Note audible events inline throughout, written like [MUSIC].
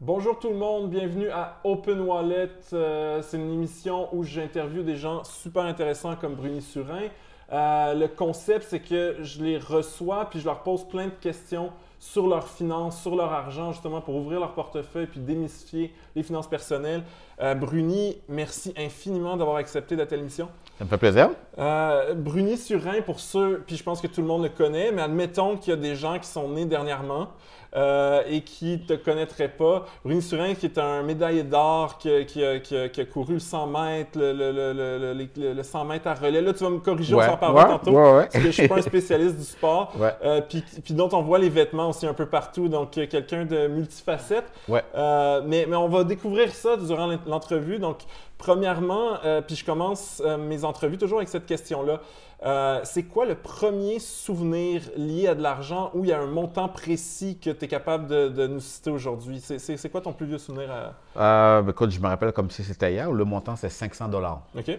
Bonjour tout le monde, bienvenue à Open Wallet. Euh, c'est une émission où j'interviewe des gens super intéressants comme Bruni Surin. Euh, le concept, c'est que je les reçois puis je leur pose plein de questions sur leurs finances, sur leur argent, justement pour ouvrir leur portefeuille puis démystifier les finances personnelles. Euh, Bruni, merci infiniment d'avoir accepté la telle émission. Ça me fait plaisir. Euh, Bruni Surin, pour ceux, puis je pense que tout le monde le connaît, mais admettons qu'il y a des gens qui sont nés dernièrement euh, et qui ne te connaîtraient pas. Bruni Surin, qui est un médaillé d'or qui, a- qui a- qui a- qui a couru le 100 mètres, le, le- le- le- le- le 100 mètres à relais. Là, tu vas me corriger, on Ouais, s'en parlera ouais, tantôt. ouais. Parce que je suis pas un [LAUGHS] spécialiste du sport. Euh, puis, puis dont on voit les vêtements aussi un peu partout. Donc, euh, quelqu'un de multifacette. Euh, mais, mais on va découvrir ça durant l'en- l'entrevue. Donc, premièrement, euh, puis je commence mes entrevues toujours avec cette question-là. Euh, c'est quoi le premier souvenir lié à de l'argent où il y a un montant précis que tu es capable de, de nous citer aujourd'hui? C'est- quoi ton plus vieux souvenir? À... Euh, ben, écoute, je me rappelle comme si c'était hier. Le montant, c'est 500 dollars. OK?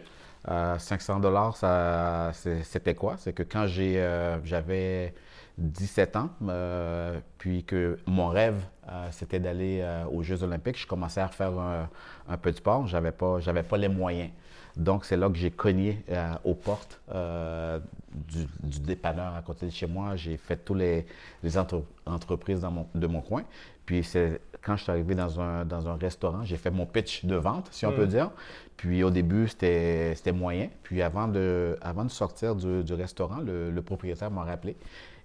500 dollars, ça, c'est- c'était quoi? C'est que quand j'ai, euh, j'avais 17 ans, euh, puis que mon rêve, euh, c'était d'aller euh, aux Jeux olympiques, je commençais à faire un, un peu de sport. J'avais pas, j'avais pas les moyens. Donc, c'est là que j'ai cogné aux portes du, du dépanneur à côté de chez moi. J'ai fait tous les, les entre- entreprises dans mon- de mon coin. Puis, c'est quand je suis arrivé dans un, dans un restaurant, j'ai fait mon pitch de vente, si on peut dire. Puis, au début, c'était c'était moyen. Puis, avant de, avant de sortir du, du restaurant, le, le propriétaire m'a rappelé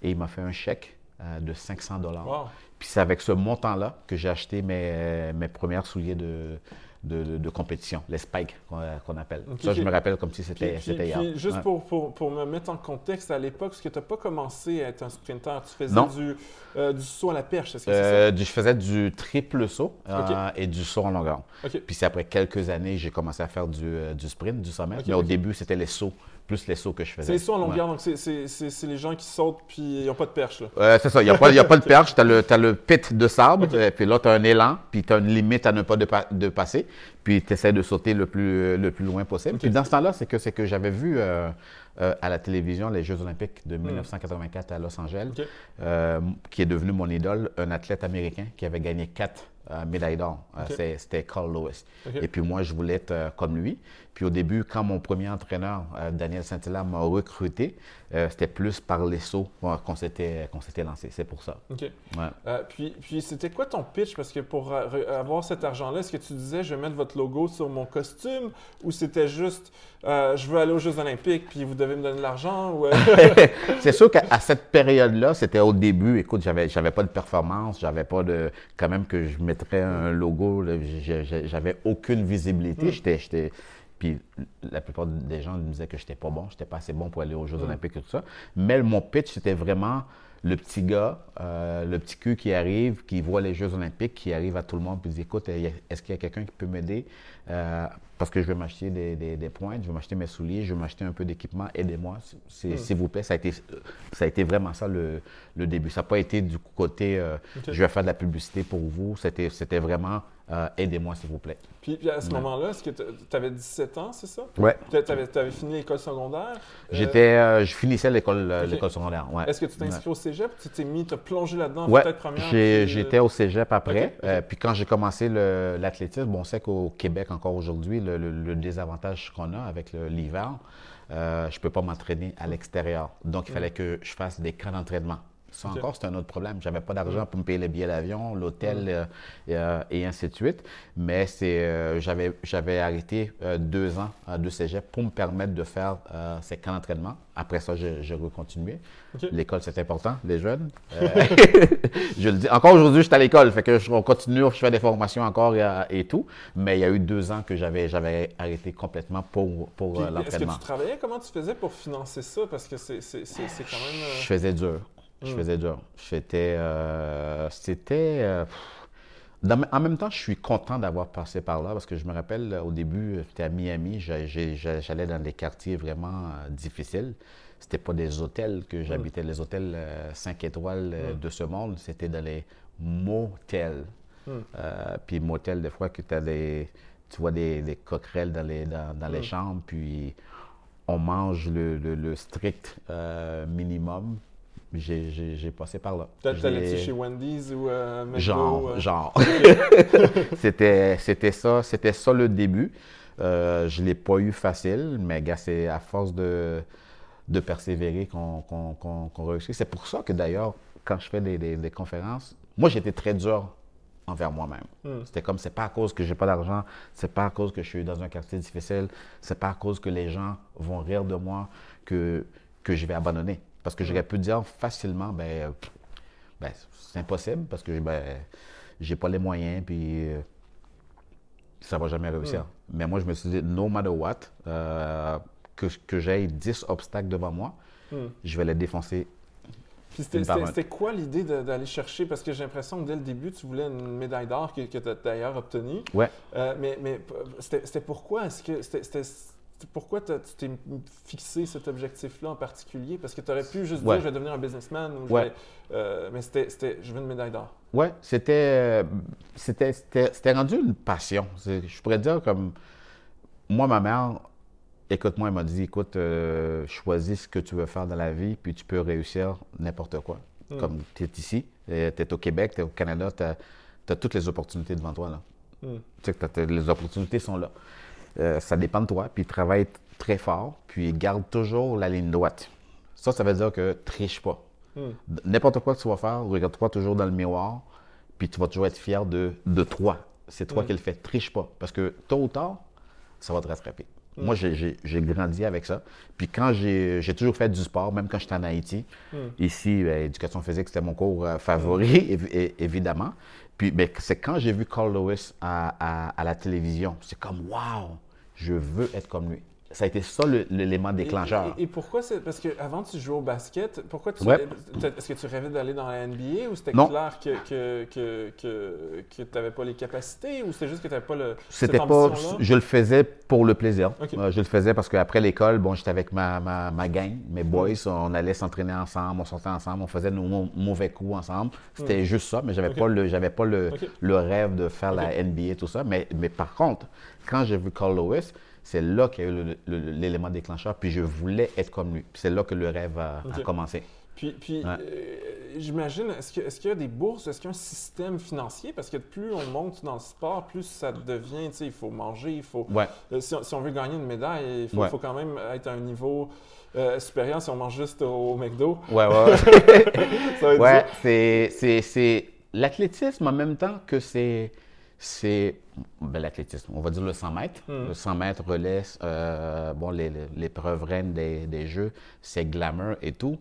et il m'a fait un chèque euh, de 500 dollars. Wow. Puis c'est avec ce montant-là que j'ai acheté mes, mes premiers souliers de, de, de- de compétition, les spikes qu'on qu'on appelle. Ça, je me rappelle comme si c'était hier. puis juste Ouais. pour, pour, pour me mettre en contexte, à l'époque, parce que tu n'as pas commencé à être un sprinter, tu faisais Non. du, euh, du saut à la perche, est-ce que c'est Euh, du- je faisais du triple saut euh, et du saut en longueur. ça? Puis c'est après quelques années, j'ai commencé à faire du, euh, du sprint, du 100 mètres. Ok, mais au début, c'était les sauts, plus les sauts que je faisais. C'est les sauts en Ouais. longueur, donc c'est- c'est c'est- c'est les gens qui sautent puis ils n'ont pas de perche. Euh, c'est ça, il n'y a, pas- y a pas de [LAUGHS] perche. Tu as le, t'as le pit de sable, puis là, tu as un élan, puis tu as une limite à ne pas de, de passer, puis tu essaies de sauter le plus, le plus loin possible. Puis dans ce temps-là, c'est que, c'est que j'avais vu euh, euh, à la télévision les Jeux Olympiques de 1984 à Los Angeles, euh, qui est devenu mon idole, un athlète américain qui avait gagné quatre euh, médailles d'or. C'était Carl Lewis. Et puis moi, je voulais être comme lui. Puis au début, quand mon premier entraîneur, Daniel Saint-Hilaire, m'a recruté, c'était plus par les sauts qu'on s'était qu'on s'était lancé. C'est pour ça. Ouais. Puis, puis c'était quoi ton pitch? Parce que pour avoir cet argent-là, est-ce que tu disais je vais mettre votre logo sur mon costume? Ou c'était juste euh, je veux aller aux Jeux Olympiques puis vous devez me donner de l'argent? Ou, euh, [LAUGHS] c'est sûr qu'à cette période-là, c'était au début. Écoute, j'avais, j'avais pas de performance, j'avais pas de, quand même que je mettrais un logo. j'avais aucune visibilité. J'étais, j'étais, puis la plupart des gens me disaient que j'étais pas bon, j'étais pas assez bon pour aller aux Jeux Olympiques et tout ça. Mais mon pitch, c'était vraiment le petit gars, euh, le petit cul qui arrive, qui voit les Jeux Olympiques, qui arrive à tout le monde, puis dit écoute, est-ce qu'il y a quelqu'un qui peut m'aider? Euh, parce que je vais m'acheter des, des, des pointes, je vais m'acheter mes souliers, je vais m'acheter un peu d'équipement, aidez-moi, c'est- s'il vous plaît. Ça a été, ça a été vraiment ça le, le début. Ça n'a pas été du côté euh, je vais faire de la publicité pour vous. C'était, c'était vraiment euh, aidez-moi, s'il vous plaît. puis, puis à ce moment-là, est-ce que tu avais 17 ans, c'est ça? Ouais. Tu avais, fini l'école secondaire? J'étais, je finissais l'école, l'école secondaire. Ouais. Est-ce que tu t'es inscrit au cégep? Tu t'es mis, tu as plongé là-dedans, Ouais, peut-être première? j'étais au cégep après. Puis quand j'ai commencé l'athlétisme, bon, on sait qu'au Québec, encore aujourd'hui, le, le- le désavantage qu'on a avec l'hiver, euh, je ne peux pas m'entraîner à l'extérieur. Donc, il fallait que je fasse des camps d'entraînement. Ça encore, c'est un autre problème. J'avais pas d'argent pour me payer les billets d'avion, l'hôtel euh, et, euh, et ainsi de suite. Mais c'est, euh, j'avais, j'avais arrêté deux ans de cégep pour me permettre de faire ces camps d'entraînement. Après ça, j'ai, j'ai recontinué. Ok. L'école, c'est important, les jeunes. [LAUGHS] Je le dis. Encore aujourd'hui, je suis à l'école. Fait que je on continue, je fais des formations encore et, et tout. Mais il y a eu deux ans que j'avais, j'avais arrêté complètement pour, pour euh, est-ce que l'entraînement. tu travaillais? Comment tu faisais pour financer ça? Parce que c'est c'est- c'est- c'est quand même... Je faisais dur. Je Hmm. faisais dur. J'étais. euh, C'était. euh, pff. Dans- en même temps, je suis content d'avoir passé par là parce que je me rappelle euh, au début, j'étais à Miami, j'allais dans des quartiers vraiment euh, difficiles. C'était pas des hôtels que j'habitais, les hôtels 5 étoiles euh, de ce monde, c'était dans les motels. Euh, puis motel, des fois, que as des, tu vois des, des coquerelles dans les, dans, dans les chambres, puis on mange le, le- le strict euh, minimum j'ai- passé par là. T'allais-tu l'ai- chez Wendy's ou euh, McDo? Genre, euh? genre. [LAUGHS] c'était, c'était ça, c'était ça le début. Euh, je l'ai pas eu facile, mais gars, c'est à force de, de persévérer qu'on, qu'on- qu'on réussit. C'est pour ça que d'ailleurs, quand je fais des, des- des conférences, moi j'étais très dur envers moi-même. Hmm. C'était comme c'est pas à cause que j'ai pas d'argent, c'est pas à cause que je suis dans un quartier difficile, c'est pas à cause que les gens vont rire de moi que, que je vais abandonner. Parce que j'aurais pu dire facilement, ben, pff, ben, c'est impossible parce que ben, j'ai pas les moyens, puis euh, ça va jamais réussir. Mais moi, je me suis dit, no matter what, euh, que, que j'aie 10 obstacles devant moi, je vais les défoncer. Puis c'était- quoi l'idée d'aller chercher? Parce que j'ai l'impression que dès le début, tu voulais une médaille d'or que, que tu as d'ailleurs obtenue. Ouais. Euh, mais c'était pourquoi? Est-ce que c'était pourquoi tu t'es fixé cet objectif-là en particulier? Parce que tu aurais pu juste Ouais. dire je vais devenir un businessman ou je Ouais. vais- euh, mais c'était je veux une médaille d'or. C'était, euh, c'était, rendu une passion. Je pourrais dire comme, moi, ma mère, écoute-moi, elle m'a dit, écoute, euh, choisis ce que tu veux faire dans la vie, puis tu peux réussir n'importe quoi. Mm. Comme tu es ici, tu es au Québec, tu es au Canada, tu as, toutes les opportunités devant toi. Là. Hmm. Tu sais les opportunités sont là. Euh, ça dépend de toi, puis travaille très fort, puis garde toujours la ligne droite. Ça, ça veut dire que triche pas. Hmm. N'importe quoi que tu vas faire, regarde-toi toujours dans le miroir, puis tu vas toujours être fier de, de toi. C'est toi Mm. qui le fais. Triche pas. Parce que tôt ou tard, ça va te rattraper. Moi, j'ai- grandi avec ça. Puis quand j'ai toujours fait du sport, même quand j'étais en Haïti, Mm. ici, ben, éducation physique, c'était mon cours euh, favori, évidemment. Puis, mais c'est quand j'ai vu Carl Lewis à, la télévision, c'est comme, wow, je veux être comme lui. Ça a été ça l'élément déclencheur. Et, et- et pourquoi c'est. Parce qu'avant, tu jouais au basket. Pourquoi tu. Ouais. Est-ce que tu rêvais d'aller dans la NBA ou c'était clair que, que, que, que, que tu n'avais pas les capacités ou c'était juste que tu n'avais pas le. C'était pas. Je le faisais pour le plaisir. Euh, je le faisais parce qu'après l'école, bon, j'étais avec ma, ma, ma gang, mes boys, on allait s'entraîner ensemble, on sortait ensemble, on faisait nos mau- mauvais coups ensemble. C'était juste ça, mais j'avais Ok. pas le, j'avais pas le, le rêve de faire la NBA tout ça. Mais, mais par contre, quand j'ai vu Carl Lewis, c'est là qu'il y a eu l'élément déclencheur, puis je voulais être comme lui. Puis c'est là que le rêve a, commencé. Puis, puis Ouais. euh, j'imagine, est-ce que- est-ce qu'il y a des bourses, est-ce qu'il y a un système financier? Parce que plus on monte dans le sport, plus ça devient, tu sais, il faut manger, il faut... Ouais. Euh, si, on, si on veut gagner une médaille, il faut, Ouais. faut quand même être à un niveau euh, supérieur si on mange juste au McDo. Ouais, ouais. [LAUGHS] Ça va être Ouais, c'est l'athlétisme en même temps que c'est, c'est ben, l'athlétisme, on va dire le 100 mètres. Mm. Le 100 mètres relais, euh, bon, l'épreuve reine des, des Jeux, c'est glamour et tout.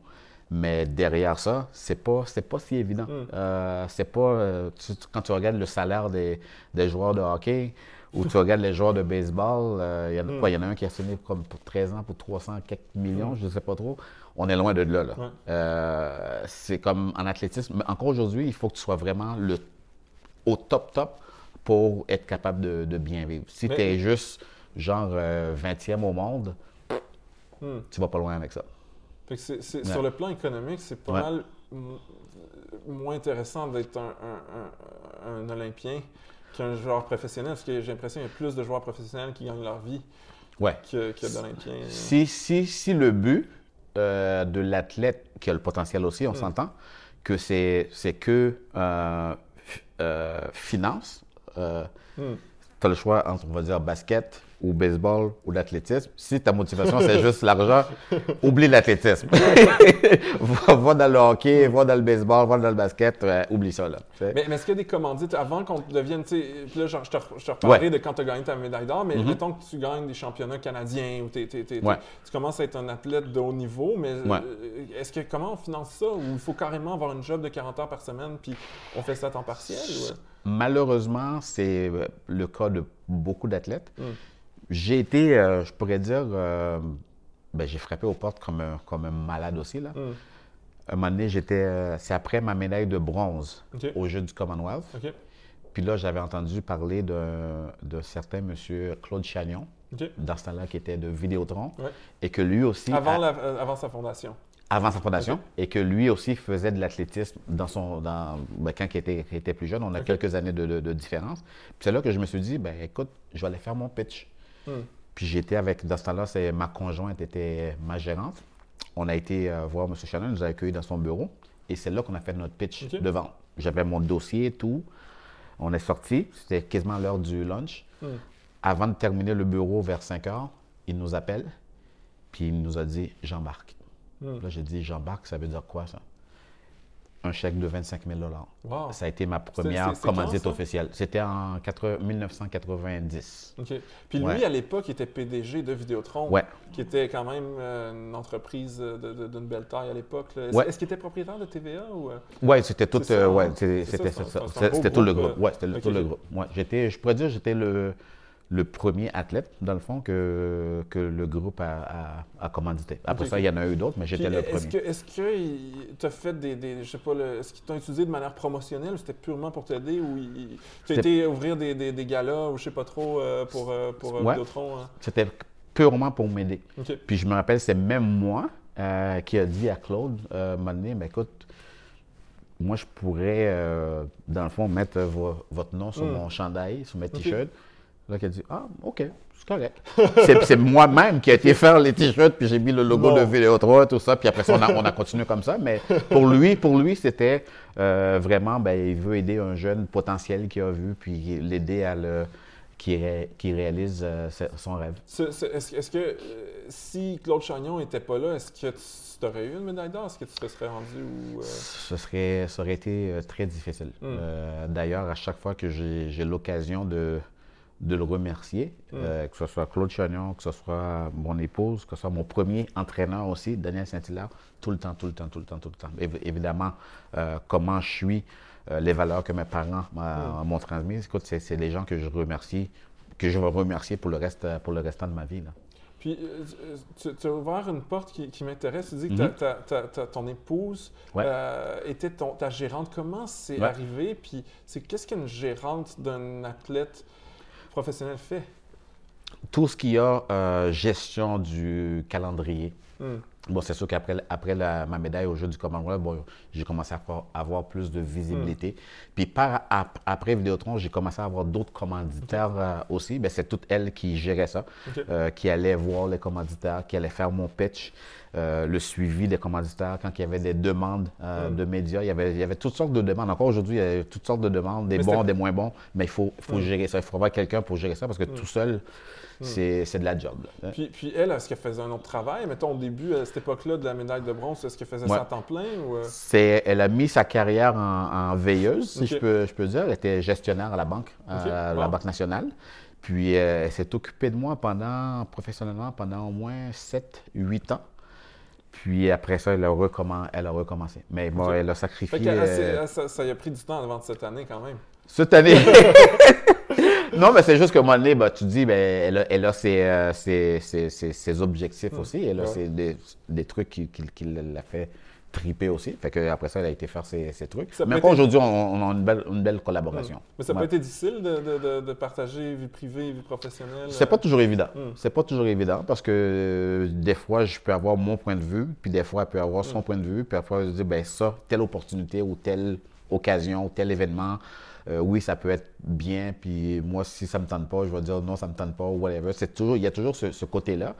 Mais derrière ça, c'est pas, c'est pas si évident. Mm. Euh, c'est pas, euh, tu- quand tu regardes le salaire des, des joueurs de hockey ou tu regardes les joueurs de baseball, euh, il y en a Mm. quoi, il y en a un qui a signé comme pour 13 ans pour 300 quelques millions, je ne sais pas trop. On est loin de là. là. Ouais. C'est comme en athlétisme. Mais encore aujourd'hui, il faut que tu sois vraiment le, au top top pour être capable de, de bien vivre. Si tu es juste genre euh, 20e au monde, Hmm. tu vas pas loin avec ça. Fait que Ouais. Sur le plan économique, c'est pas Ouais. mal moins intéressant d'être un, un- un- un Olympien qu'un joueur professionnel, parce que j'ai l'impression qu'il y a plus de joueurs professionnels qui gagnent leur vie Ouais. que, que d'Olympiens. Si, si, si le but euh, de l'athlète, qui a le potentiel aussi, on Mm. s'entend, que c'est que euh, euh, finance, euh, Hmm. tu as le choix entre, on va dire, basket ou baseball ou l'athlétisme. Si ta motivation, c'est juste l'argent, [LAUGHS] oublie l'athlétisme. [LAUGHS] va, va dans le hockey, va dans le baseball, va dans le basket, ouais, oublie ça. Là. Mais, mais est-ce qu'il y a des commandites avant qu'on devienne, là, genre, je te, je te reparlerai Ouais. de quand tu as gagné ta médaille d'or, mais mettons que tu gagnes des championnats canadiens ou t'es- Ouais. tu commences à être un athlète de haut niveau, mais euh, Ouais. est-ce que comment on finance ça? Ou il faut carrément avoir une job de 40 heures par semaine puis on fait ça à temps partiel? ou- Malheureusement, c'est euh, le cas de beaucoup d'athlètes. Mm. J'ai été, euh, je pourrais dire, euh, ben, j'ai frappé aux portes comme un, comme un malade aussi. Là. Hmm. Un moment donné, j'étais, euh, c'est après ma médaille de bronze OK. aux Jeux du Commonwealth. Puis là, j'avais entendu parler d'un de certain monsieur Claude Chagnon, OK. dans ce temps-là, qui était de Vidéotron, Ouais. et que lui aussi, Avant, a- la- euh, avant sa fondation. avant sa fondation, et que lui aussi faisait de l'athlétisme dans son, dans, ben, quand il était, il était plus jeune. On a quelques années de, de- de différence. Puis c'est là que je me suis dit, ben écoute, je vais aller faire mon pitch. Hmm. Puis j'étais avec, dans ce temps-là, c'est ma conjointe était ma gérante. on a été euh, voir M. Shannon, il nous a accueillis dans son bureau. Et c'est là qu'on a fait notre pitch Ok. de vente. J'avais mon dossier et tout. On est sorti. C'était quasiment l'heure du lunch. Hmm. Avant de terminer le bureau vers 5 heures, il nous appelle. Puis il nous a dit J'embarque. Hmm. Là, j'ai dit J'embarque, ça veut dire quoi ça? Un chèque de 25 000 Wow. Ça a été ma première commandite ça? officielle. C'était en 80 1990. OK. Puis lui, Ouais. à l'époque, il était PDG de Vidéotron, Ouais. qui était quand même euh, une entreprise d'une belle taille à l'époque. Est-ce Ouais. qu'il était propriétaire de TVA ou... euh? Ouais, c'était tout, euh, hein? ouais, c'était tout le groupe, euh, Ouais, c'était tout le groupe. Ouais, j'étais, je pourrais dire, j'étais le, le premier athlète, dans le fond, que, que le groupe a, a, a commandité. Après ça, il y en a eu d'autres, mais j'étais le premier. est-ce que t'as fait des, des je sais pas est-ce qu'ils t'ont utilisé de manière promotionnelle ou c'était purement pour t'aider ou tu as été ouvrir des, des, des galas ou je sais pas trop euh, pour euh, pour euh, Ouais. Hein? C'était purement pour m'aider. Puis je me rappelle, c'est même moi qui a dit à Claude, euh, donné, Ben, écoute, moi je pourrais, dans le fond, mettre vo- votre nom sur Mm. mon chandail, sur mes t-shirts. Là, il a dit, ah, OK, c'est correct. [LAUGHS] c'est c'est moi-même qui ai été faire les t-shirts, puis j'ai mis le logo Bon. de Vidéotron, tout ça, puis après ça, on a, on a continué comme ça. Mais pour lui, pour lui, c'était euh, vraiment, ben, il veut aider un jeune potentiel qu'il a vu, puis l'aider à le. qui, ré- qui réalise euh, son rêve. Ce- ce- Est-ce est-ce que euh, si Claude Chagnon n'était pas là, est-ce que tu aurais eu une médaille d'or? Est-ce que tu te serais rendu ou. Ce serait, ça aurait été très difficile. Mm. Euh, D'ailleurs, à chaque fois que j'ai j'ai l'occasion de, de le remercier, Mm. euh, que ce soit Claude Chagnon, que ce soit mon épouse, que ce soit mon premier entraîneur aussi, Daniel Saint-Hilaire, tout le temps, tout le temps, tout le temps, tout le temps. Évi- évidemment, euh, comment je suis, euh, les valeurs que mes parents Mm. m'ont transmises, écoute, c'est des gens que je remercie, que je vais remercier pour le, reste, pour le restant de ma vie. là. Puis, tu, tu as ouvert une porte qui, qui m'intéresse. Tu dis que ta- ta- ta- ta- ton épouse Ouais. euh, était ton- ta gérante. Comment c'est Ouais. arrivé? Puis, c'est qu'est-ce qu'une gérante d'un athlète professionnel fait? Tout ce qui a euh, gestion du calendrier, Hmm. Bon, c'est sûr qu'après après la- ma médaille au Jeu du Commonwealth, bon, j'ai commencé à avoir, plus de visibilité. Puis par, ap- après Vidéotron, j'ai commencé à avoir d'autres commanditaires euh, aussi. Ben, c'est toute elle qui gérait ça, euh, qui allait voir les commanditaires, qui allait faire mon pitch, euh, le suivi des commanditaires. Quand il y avait des demandes euh, Mm. de médias, il y, avait, il y avait toutes sortes de demandes. Encore aujourd'hui, il y a toutes sortes de demandes, des Mais bons, des moins bons. Mais il faut, faut Mm. gérer ça. Il faut avoir quelqu'un pour gérer ça parce que tout seul, c'est c'est de la job. là. Puis, puis elle, est-ce qu'elle faisait un autre travail? Mettons, au début, à cette époque-là de la médaille de bronze, est-ce qu'elle faisait Ouais. ça à temps plein? Ou, euh? C'est, elle a mis sa carrière en, en veilleuse, si je, peux, je peux dire. Elle était gestionnaire à la banque, à la. Banque nationale. Puis euh, elle s'est occupée de moi pendant, professionnellement pendant au moins 7-8 ans. Puis après ça, elle a, recommen- elle a recommencé. Mais bon, elle a sacrifié. que, euh, ça, ça y a pris du temps avant cette année, quand même. cette année. [LAUGHS] [LAUGHS] non, mais c'est juste qu'à un moment donné, bah, tu dis, ben, elle a, elle a ses, euh, ses, ses- ses- ses objectifs aussi. Elle a Ouais. des trucs qui, qui, qui l'a fait triper aussi. Fait que après ça, elle a été faire ses, ses trucs. Ça peut mais être- encore aujourd'hui, on, on a une belle, une belle collaboration. Mais ça Ouais. pas été difficile de, de- partager vie privée et vie professionnelle? C'est pas toujours évident. Mm. C'est pas toujours évident parce que euh, des fois, je peux avoir mon point de vue, puis des fois, elle peut avoir son point de vue, puis parfois, je dis, ben ça, telle opportunité ou telle occasion ou tel événement, euh, oui, ça peut être bien, puis moi, si ça me tente pas, je vais dire non, ça me tente pas, ou whatever. Toujours, il y a toujours ce, ce côté-là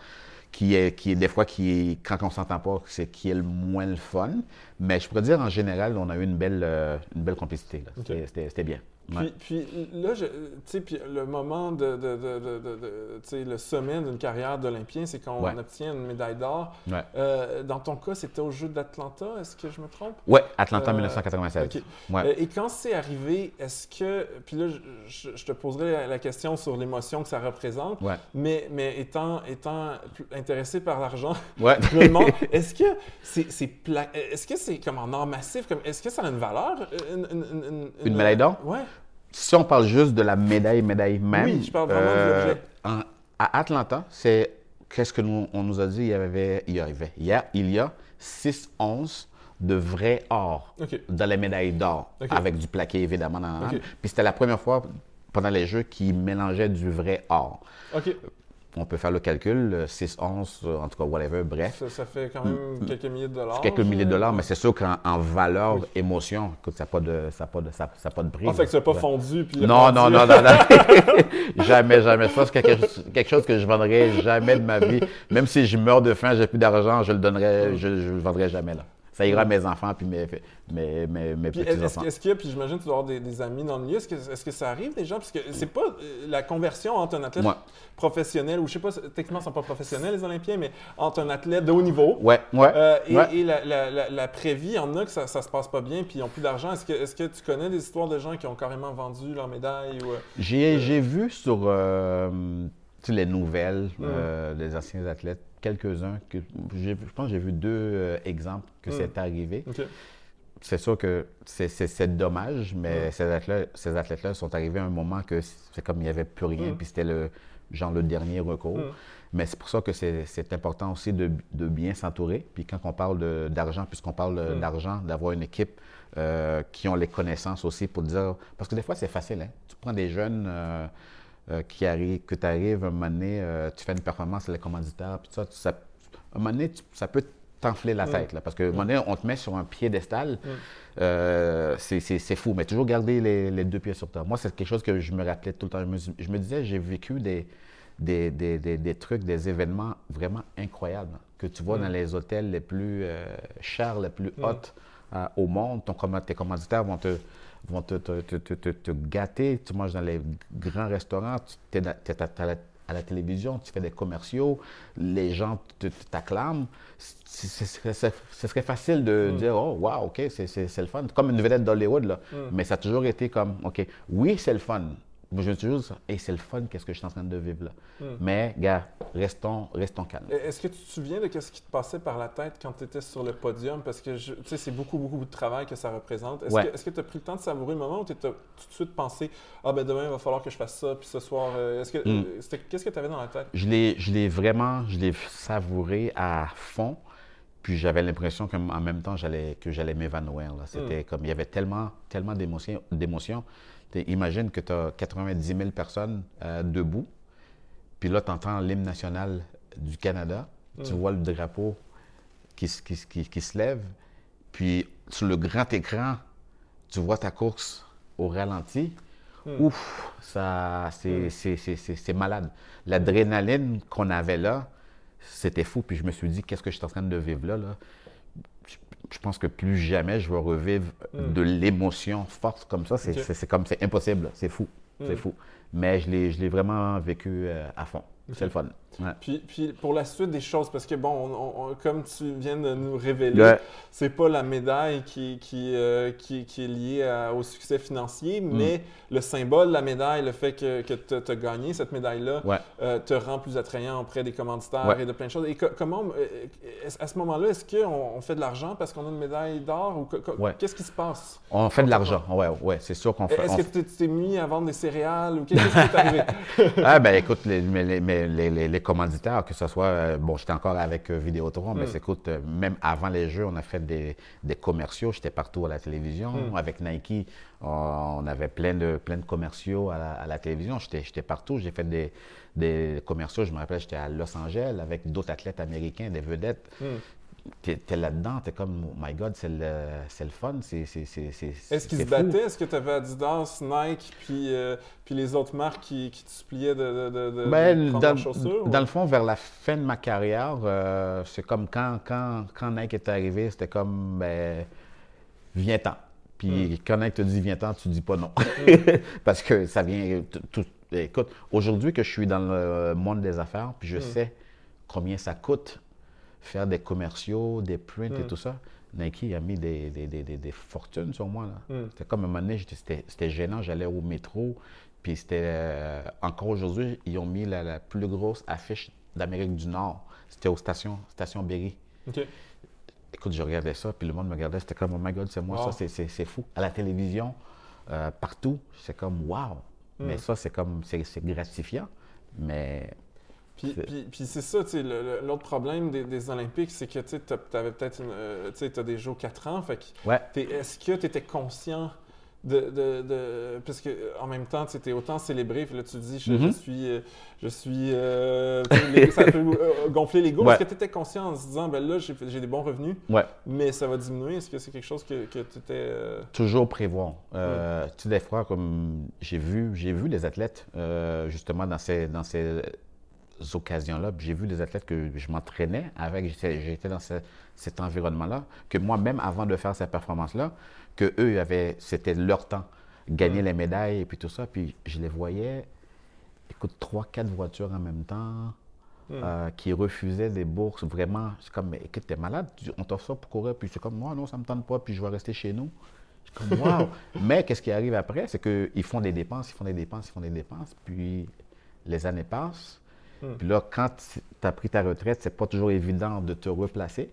qui est, qui est des fois, qui est, quand on s'entend pas, c'est qui est le moins le fun. Mais je pourrais dire, en général, on a eu une belle, euh, une belle complicité. là. Ok. C'était- C'était c'était bien. Puis, Ouais. puis là, je- tu sais, puis le moment de, de, de, de- de- de- tu sais, le sommet d'une carrière d'Olympien, c'est quand Ouais. on obtient une médaille d'or. Ouais. Euh, dans ton cas, c'était au Jeu d'Atlanta, est-ce que je me trompe? Ouais, Atlanta Euh, 1996. ok. Ouais. Euh, et quand c'est arrivé, est-ce que. Puis là, je, te poserai la, question sur l'émotion que ça représente, Ouais. mais, mais étant, étant intéressé par l'argent, [LAUGHS] [LAUGHS] je me demande, est-ce que c'est c'est pla- est-ce que c'est comme en or massif? Comme, est-ce que ça a une valeur? Une, une- une- Une médaille d'or? Ouais. Si on parle juste de la médaille, médaille même. Oui, je parle vraiment de l'objet. en- À Atlanta, c'est. Qu'est-ce que nous, on nous a dit? Il y avait. Il y avait. Il y a, il y a 6 onces de vrai or dans les médailles d'or, avec du plaqué évidemment. Dans. Puis c'était la première fois pendant les Jeux qu'ils mélangeaient du vrai or. On peut faire le calcul, 6 onces, en tout cas, whatever, bref. Ça, ça fait quand même quelques milliers de dollars. Quelques milliers de je- dollars, mais c'est sûr qu'en en valeur, émotion, écoute, ça n'a pas, de- ça pas, de- ça, pas de prix. Ah, fait que n'as pas fondu. Puis Non, non, non, non, [LAUGHS] non. [LAUGHS] jamais, jamais. Ça, c'est quelque, quelque chose que je vendrais jamais de ma vie. Même si je meurs de faim, j'ai plus d'argent, je le donnerais, je, je le vendrais jamais là. Ça ira à mes enfants puis mes, mes, mes, petits-enfants. est-ce qu'il y a, puis j'imagine que tu dois avoir des, des amis dans le milieu, est-ce que, est-ce que ça arrive gens? Parce que c'est pas euh, la conversion entre un athlète Ouais. professionnel, ou je sais pas, techniquement ils sont pas professionnels les Olympiens, mais entre un athlète de haut niveau Ouais, ouais. euh, et, ouais. et la, la, la, la prévie, il y en a que ça, ça se passe pas bien, puis ils ont plus d'argent. Est-ce que, est-ce que tu connais des histoires de gens qui ont carrément vendu leur médaille? Ou, euh, J'ai vu sur euh, les nouvelles euh, des anciens athlètes, quelques-uns, que je pense que j'ai vu deux euh, exemples que Mm. c'est arrivé. C'est sûr que c'est- dommage, mais Mm. ces athlètes- ces athlètes-là sont arrivés à un moment que c'est comme il n'y avait plus rien, Mm. puis c'était le genre le dernier recours. Mais c'est pour ça que c'est important aussi de, de bien s'entourer. Puis quand on parle d'argent, puisqu'on parle Mm. d'argent, d'avoir une équipe euh, qui ont les connaissances aussi pour dire. Parce que des fois, c'est facile. Hein? Tu prends des jeunes euh, euh, qui arrivent, que tu arrives un moment donné, euh, tu fais une performance, les commanditaires, puis ça, ça, un moment donné, tu- ça peut t'enfler la Mm. tête. Là, parce que un moment donné, on te met sur un piédestal. Mm. Euh, c'est- fou, mais toujours garder les, les deux pieds sur terre. Moi, c'est quelque chose que je me rappelais tout le temps. Je me, je me disais, j'ai vécu des, des, des, des- des trucs, des événements vraiment incroyables que tu vois Mm. dans les hôtels les plus euh, chers, les plus Mm. euh, au monde. Ton, tes commanditaires vont te vont te, te, te, te, te- te gâter. Tu manges dans les grands restaurants, tu es, à, la, à la télévision, tu fais des commerciaux, les gens t'acclament. Ce serait facile de Mm. dire, oh, wow, OK, c'est le fun. Comme une vedette d'Hollywood, là. Mm. Mais ça a toujours été comme, OK, oui, c'est le fun. Moi, je me hey, c'est le fun, qu'est-ce que je suis en train de vivre là. Mm. Mais, gars, restons, restons calmes. Est-ce que tu te souviens de ce qui te passait par la tête quand tu étais sur le podium? Parce que tu sais, c'est beaucoup, beaucoup de travail que ça représente. Est-ce Ouais. que tu as pris le temps de savourer le moment où tu as tout de suite pensé Ah, ben demain, il va falloir que je fasse ça, puis ce soir. euh, est-ce que, Mm. euh, Qu'est-ce que tu avais dans la tête? Je l'ai, je l'ai vraiment, je l'ai savouré à fond. Puis j'avais l'impression qu'en même temps, j'allais, que j'allais m'évanouir. là. C'était comme, il y avait tellement, tellement d'émotions. Imagine que tu as 90 000 personnes euh, debout. Puis là, tu entends l'hymne national du Canada. Tu Mm. vois le drapeau qui, se- qui, se- qui- qui se lève. Puis sur le grand écran, tu vois ta course au ralenti. Mm. Ouf, ça, c'est, Mm. c'est, malade. L'adrénaline qu'on avait là, c'était fou. Puis je me suis dit, qu'est-ce que je suis en train de vivre là? là? Je, pense que plus jamais je vais revivre Mm. de l'émotion forte comme ça. C'est, comme, c'est impossible. C'est fou. C'est Mm. fou. Mais je l'ai, je l'ai vraiment vécu euh, à fond. C'est le fun. Ouais. Puis, puis pour la suite des choses, parce que bon, on- on- on- comme tu viens de nous révéler, Ouais. c'est pas la médaille qui, qui, euh, qui, qui est liée à- au succès financier, Mm. mais le symbole, la médaille, le fait que, que tu as gagné cette médaille-là, Ouais. euh, te rend plus attrayant auprès des commanditaires et de plein de choses. Et co- comment, euh, à ce moment-là, est-ce qu'on on fait de l'argent parce qu'on a une médaille d'or ou qu'est-ce qui se passe? On fait de l'argent. Ouais, ouais, c'est sûr qu'on fait. Est-ce on que tu t'es- mis à vendre des céréales ou qu'est-ce qui est arrivé? [LAUGHS] Ah ben écoute, les, les, mais les, les- les commanditaires, que ce soit, euh, bon, j'étais encore avec euh, Vidéotron, mais Mm. c'est, écoute, euh, même avant les jeux, on a fait des, des commerciaux, j'étais partout à la télévision. Mm. Avec Nike, on, avait plein de, plein de commerciaux à la, à la télévision. J'étais, partout, j'ai fait des, des commerciaux, je me rappelle, j'étais à Los Angeles avec d'autres athlètes américains, des vedettes. Hmm. T'es, t'es là-dedans, t'es comme, oh my God, c'est le, le fun, c'est, Est-ce qu'ils se battaient? Est-ce que tu avais Adidas, Nike, puis, euh, puis les autres marques qui, qui te suppliaient de, de, de, de Ben, prendre dans, chaussures? ou- dans le fond, vers la fin de ma carrière, euh, c'est comme quand, quand, quand Nike est arrivé, c'était comme, ben, viens-t'en. Puis Hmm. quand Nike te dit viens-t'en, tu dis pas non. [LAUGHS] Parce que ça vient. tout- tout- écoute, aujourd'hui que je suis dans le monde des affaires, puis je Hmm. sais combien ça coûte faire des commerciaux, des prints et Hmm. tout ça, Nike a mis des, des, des, fortunes sur moi. Hmm. C'était comme un moment donné, j'étais- c'était gênant, j'allais au métro, puis c'était. euh, encore aujourd'hui, ils ont mis la, la plus grosse affiche d'Amérique du Nord. C'était aux stations, station Berry. Écoute, je regardais ça, puis le monde me regardait, c'était comme, oh my God, c'est moi, Wow. ça, c'est- fou. À la télévision, euh, partout, c'est comme, wow. Mais Mm. ça, c'est comme, c'est c'est gratifiant. Mais Puis, C'est- puis, puis c'est ça, l'autre problème des, des Olympiques, c'est que tu avais peut-être euh, tu as des Jeux 4 ans. Fait que ouais, est-ce que tu étais conscient de, de, de- parce que euh, en même temps, tu étais autant célébré, puis là tu dis, je, je Mhm. suis, euh, je suis, euh, les- ça peut [LAUGHS] gonfler l'ego. Ouais. Est-ce que tu étais conscient en se disant, ben là, j'ai des bons revenus, Ouais. mais ça va diminuer? Est-ce que c'est quelque chose que, que tu étais. Toujours prévoir. Euh, Tu des fois, comme j'ai vu, j'ai vu des athlètes, justement, dans ces, dans ces occasions-là, j'ai vu des athlètes que je m'entraînais avec, j'étais dans ce- cet environnement-là, que moi-même, avant de faire cette performance-là, que eux, avaient, c'était leur temps, gagner les médailles et puis tout ça, puis je les voyais, écoute, trois, quatre voitures en même temps, Hmm. euh, qui refusaient des bourses, vraiment, c'est comme, mais écoute, t'es malade, on t'offre ça pour courir, puis c'est comme, moi, non, ça me tente pas, puis je vais rester chez nous. Comme, [LAUGHS] wow! Mais qu'est-ce qui arrive après? C'est qu'ils font des dépenses, ils font des dépenses, ils font des dépenses, puis les années passent. Hmm. Puis là, quand tu as pris ta retraite, c'est pas toujours évident de te replacer.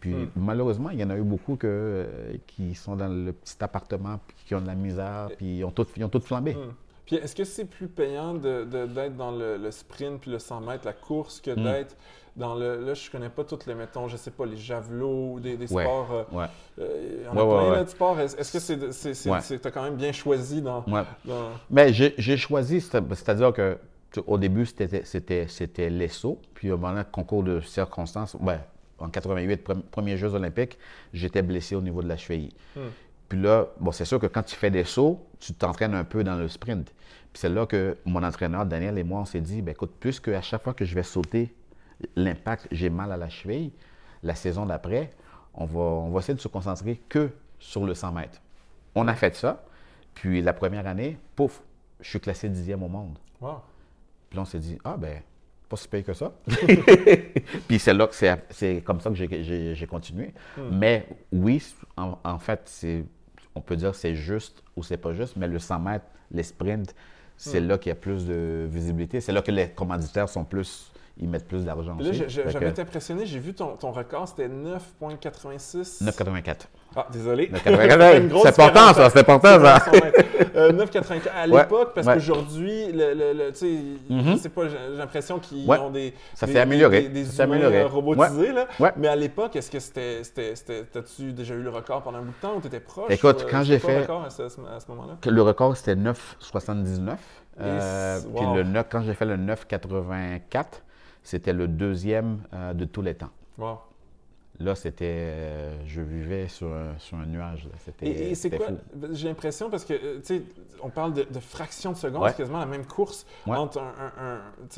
Puis Hmm. malheureusement, il y en a eu beaucoup que, euh, qui sont dans le petit appartement, puis qui ont de la misère, puis ils ont tout, ils ont tout flambé. Hmm. Puis est-ce que c'est plus payant de- de- d'être dans le, le sprint puis le 100 mètres, la course, que d'être dans le. Là, je connais pas toutes les, mettons, je sais pas, les javelots des, des Ouais. sports. euh, Ouais. euh, il y en Ouais, a ouais, plein là, de sports. Est-ce que c'est, c'est- t'as quand même bien choisi dans. Ouais. dans- Mais j'ai choisi, c'est- c'est-à-dire que tu- au début, c'était- c'était c'était l'ESSO, puis au moment concours de circonstances, ben, en 88, pre- premiers Jeux olympiques, j'étais blessé au niveau de la cheville. Hmm. Puis là, bon, c'est sûr que quand tu fais des sauts, tu t'entraînes un peu dans le sprint. Puis c'est là que mon entraîneur, Daniel et moi, on s'est dit, ben écoute, puisque à chaque fois que je vais sauter, l'impact, j'ai mal à la cheville, la saison d'après, on va, on va essayer de se concentrer que sur le 100 mètres. On a fait ça. Puis la première année, pouf, je suis classé dixième au monde. Wow. Puis là, on s'est dit, ah ben, pas si payé que ça. [LAUGHS] Puis c'est là que c'est, c'est comme ça que j'ai, continué. Mais oui, en, en fait, c'est, on peut dire c'est juste ou c'est pas juste, mais le 100 mètres, les sprints, c'est là qu'il y a plus de visibilité. C'est là que les commanditaires sont plus, ils mettent plus d'argent Là, j'avais été impressionné. J'ai vu ton, ton record, c'était 9,86. 9,84. Ah, désolé. 9,84. Ça fait une grosse C'est important, ça, c'est important, ça. Euh, 9,84 à [LAUGHS] Ouais, l'époque, parce ouais. qu'aujourd'hui, le, le, le- tu sais, Mhm. je sais pas, j'ai l'impression qu'ils Ouais. ont des. Ça s'est amélioré. Des, des amélioré. euh, robotisés, là. Mais à l'époque, est-ce que c'était. T'as-tu déjà eu le record pendant un bout de temps ou t'étais proche? Écoute, ou, quand j'ai fait- record à ce, à ce moment-là? Que Le record, c'était 9,79. Euh, Puis le 9, quand j'ai fait le 9,84, c'était le deuxième euh, de tous les temps. Wow. Là, c'était. euh, je vivais sur un, sur un nuage. C'était Et, et c'est quoi? fou. J'ai l'impression, parce que, euh, tu sais, on parle de, de fractions de secondes, Ouais. c'est quasiment la même course Ouais. entre un,